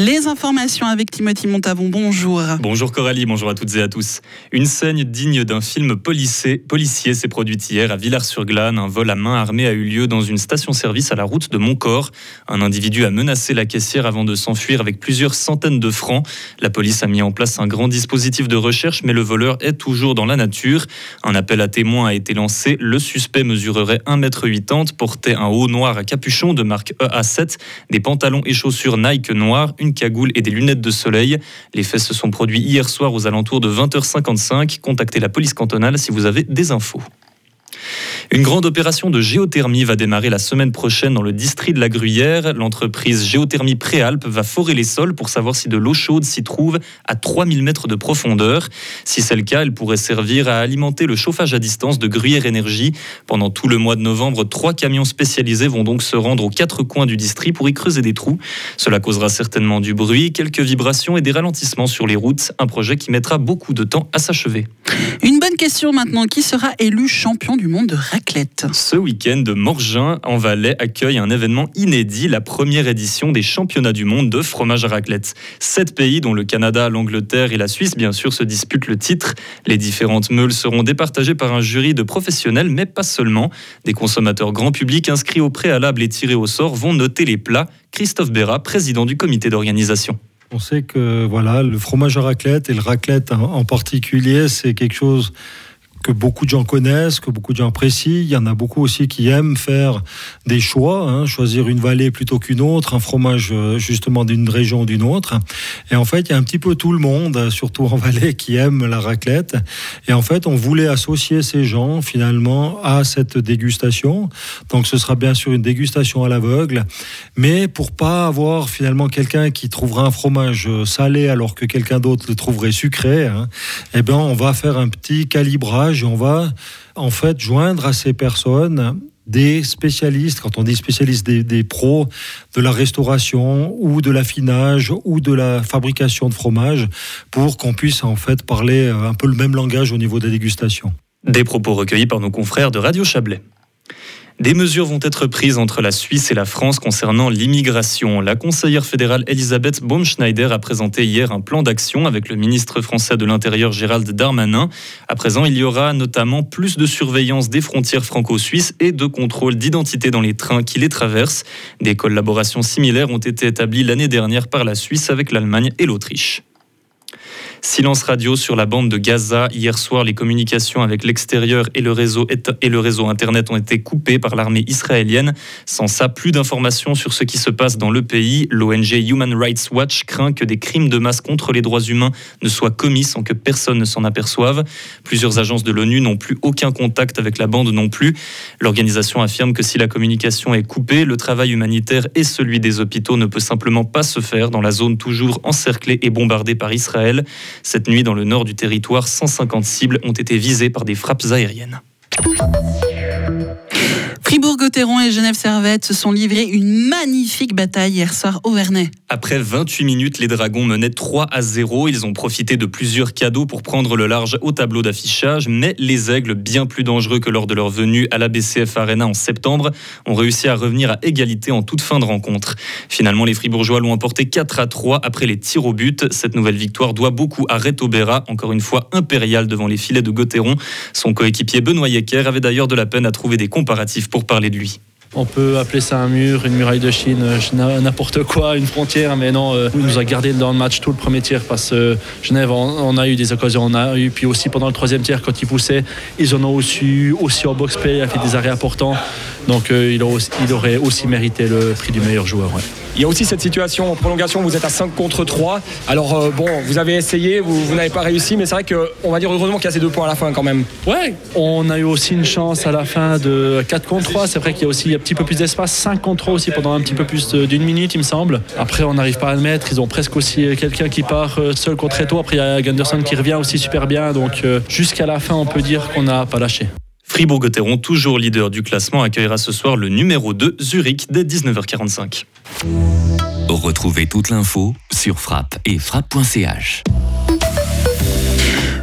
Les informations avec Timothy Montavon. Bonjour. Bonjour Coralie, bonjour à toutes et à tous. Une scène digne d'un film policier, policier s'est produite hier à Villars-sur-Glane. Un vol à main armée a eu lieu dans une station-service à la route de Montcor. Un individu a menacé la caissière avant de s'enfuir avec plusieurs centaines de francs. La police a mis en place un grand dispositif de recherche, mais le voleur est toujours dans la nature. Un appel à témoins a été lancé. Le suspect mesurerait 1m80, portait un haut noir à capuchon de marque EA7, des pantalons et chaussures Nike noirs, et des lunettes de soleil. Les faits se sont produits hier soir aux alentours de 20h55. Contactez la police cantonale si vous avez des infos. Une grande opération de géothermie va démarrer la semaine prochaine dans le district de la Gruyère. L'entreprise Géothermie Préalpes va forer les sols pour savoir si de l'eau chaude s'y trouve à 3000 mètres de profondeur. Si c'est le cas, elle pourrait servir à alimenter le chauffage à distance de Gruyère Énergie. Pendant tout le mois de novembre, trois camions spécialisés vont donc se rendre aux quatre coins du district pour y creuser des trous. Cela causera certainement du bruit, quelques vibrations et des ralentissements sur les routes. Un projet qui mettra beaucoup de temps à s'achever. Une bonne question maintenant. Qui sera élu champion du monde de raclette Ce week-end, Morgin en Valais accueille un événement inédit, la première édition des championnats du monde de fromage à raclette. Sept pays, dont le Canada, l'Angleterre et la Suisse, bien sûr, se disputent le titre. Les différentes meules seront départagées par un jury de professionnels, mais pas seulement. Des consommateurs grand public inscrits au préalable et tirés au sort vont noter les plats. Christophe Béra, président du comité d'organisation. On sait que voilà, le fromage à raclette et le raclette en particulier, c'est quelque chose que beaucoup de gens connaissent, que beaucoup de gens apprécient. Il y en a beaucoup aussi qui aiment faire des choix, hein, choisir une vallée plutôt qu'une autre, un fromage euh, justement d'une région ou d'une autre. Et en fait, il y a un petit peu tout le monde, surtout en vallée, qui aime la raclette. Et en fait, on voulait associer ces gens finalement à cette dégustation. Donc, ce sera bien sûr une dégustation à l'aveugle, mais pour pas avoir finalement quelqu'un qui trouvera un fromage salé alors que quelqu'un d'autre le trouverait sucré, hein, eh ben, on va faire un petit calibrage et on va en fait joindre à ces personnes des spécialistes, quand on dit spécialistes, des, pros de la restauration ou de l'affinage ou de la fabrication de fromage pour qu'on puisse en fait parler un peu le même langage au niveau des dégustations. Des propos recueillis par nos confrères de Radio Chablais. Des mesures vont être prises entre la Suisse et la France concernant l'immigration. La conseillère fédérale Elisabeth Baumschneider a présenté hier un plan d'action avec le ministre français de l'Intérieur Gérald Darmanin. À présent, il y aura notamment plus de surveillance des frontières franco-suisses et de contrôle d'identité dans les trains qui les traversent. Des collaborations similaires ont été établies l'année dernière par la Suisse avec l'Allemagne et l'Autriche. Silence radio sur la bande de Gaza. Hier soir, les communications avec l'extérieur et le réseau internet ont été coupées par l'armée israélienne. Sans ça, plus d'informations sur ce qui se passe dans le pays. L'ONG Human Rights Watch craint que des crimes de masse contre les droits humains ne soient commis sans que personne ne s'en aperçoive. Plusieurs agences de l'ONU n'ont plus aucun contact avec la bande non plus. L'organisation affirme que si la communication est coupée, le travail humanitaire et celui des hôpitaux ne peut simplement pas se faire dans la zone toujours encerclée et bombardée par Israël. Cette nuit, dans le nord du territoire, 150 cibles ont été visées par des frappes aériennes. Fribourg-Gotteron et Genève-Servette se sont livrés une magnifique bataille hier soir au Vernet. Après 28 minutes, les Dragons menaient 3 à 0. Ils ont profité de plusieurs cadeaux pour prendre le large au tableau d'affichage, mais les Aigles, bien plus dangereux que lors de leur venue à la BCF Arena en septembre, ont réussi à revenir à égalité en toute fin de rencontre. Finalement, les Fribourgeois l'ont emporté 4 à 3 après les tirs au but. Cette nouvelle victoire doit beaucoup à Reto Berra, encore une fois impérial devant les filets de Gotteron. Son coéquipier Benoît Yecker avait d'ailleurs de la peine à trouver des comparatifs pour parler de lui. On peut appeler ça un mur, une muraille de Chine, euh, n'importe quoi, une frontière, mais non, euh, il nous a gardé dans le match tout le premier tir parce que Genève, on, a eu des occasions, on a eu, puis aussi pendant le troisième tir, quand ils poussaient, ils en ont aussi, aussi en box-play, il a fait des arrêts importants, donc euh, il, aurait aussi mérité le prix du meilleur joueur. Il y a aussi cette situation en prolongation, vous êtes à 5 contre 3. Alors euh, bon, vous avez essayé, vous, n'avez pas réussi, mais c'est vrai qu'on va dire heureusement qu'il y a ces deux points à la fin quand même. Ouais, on a eu aussi une chance à la fin de 4 contre 3. C'est vrai qu'il y a aussi un petit peu plus d'espace, 5 contre 3 aussi pendant un petit peu plus d'une minute, il me semble. Après, on n'arrive pas à le mettre. Ils ont presque aussi quelqu'un qui part euh, seul contre Eto. Après, il y a Gunderson qui revient aussi super bien. Donc euh, jusqu'à la fin, on peut dire qu'on n'a pas lâché. Fribourg-Gotteron, toujours leader du classement, accueillera ce soir le numéro 2 Zurich dès 19h45. Retrouvez toute l'info sur frappe et frappe.ch.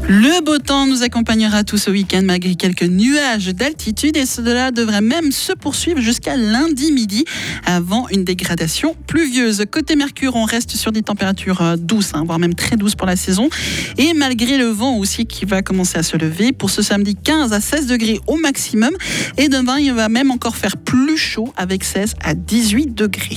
Le beau temps nous accompagnera tout ce week-end malgré quelques nuages d'altitude et cela devrait même se poursuivre jusqu'à lundi midi avant une dégradation pluvieuse. Côté Mercure, on reste sur des températures euh, douces, hein, voire même très douces pour la saison. Et malgré le vent aussi qui va commencer à se lever, pour ce samedi 15 à 16 degrés au maximum. Et demain, il va même encore faire plus chaud avec 16 à 18 degrés.